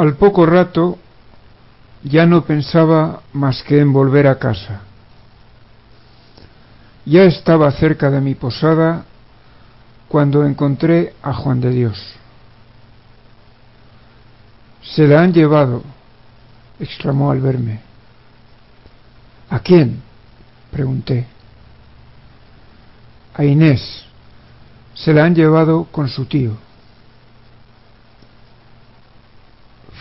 Al poco rato ya no pensaba más que en volver a casa. Ya estaba cerca de mi posada cuando encontré a Juan de Dios. Se la han llevado, exclamó al verme. ¿A quién? pregunté. A Inés. Se la han llevado con su tío.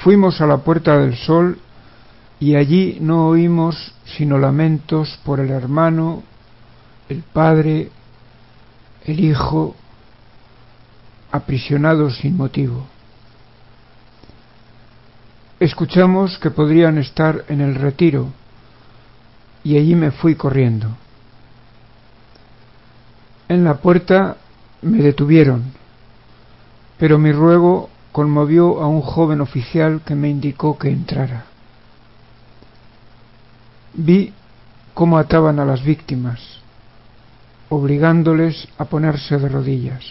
Fuimos a la Puerta del Sol y allí no oímos sino lamentos por el hermano, el padre, el hijo, aprisionados sin motivo. Escuchamos que podrían estar en el retiro y allí me fui corriendo. En la puerta me detuvieron, pero mi ruego conmovió a un joven oficial que me indicó que entrara. Vi cómo ataban a las víctimas, obligándoles a ponerse de rodillas.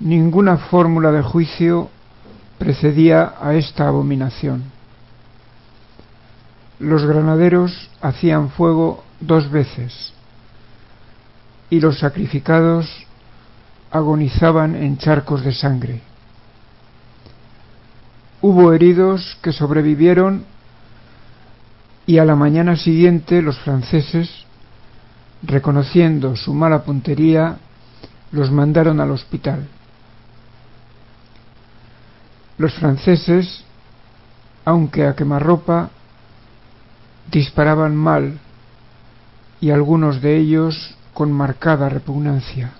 Ninguna fórmula de juicio precedía a esta abominación. Los granaderos hacían fuego dos veces y los sacrificados agonizaban en charcos de sangre. Hubo heridos que sobrevivieron y a la mañana siguiente los franceses, reconociendo su mala puntería, los mandaron al hospital. Los franceses, aunque a quemarropa, disparaban mal y algunos de ellos con marcada repugnancia.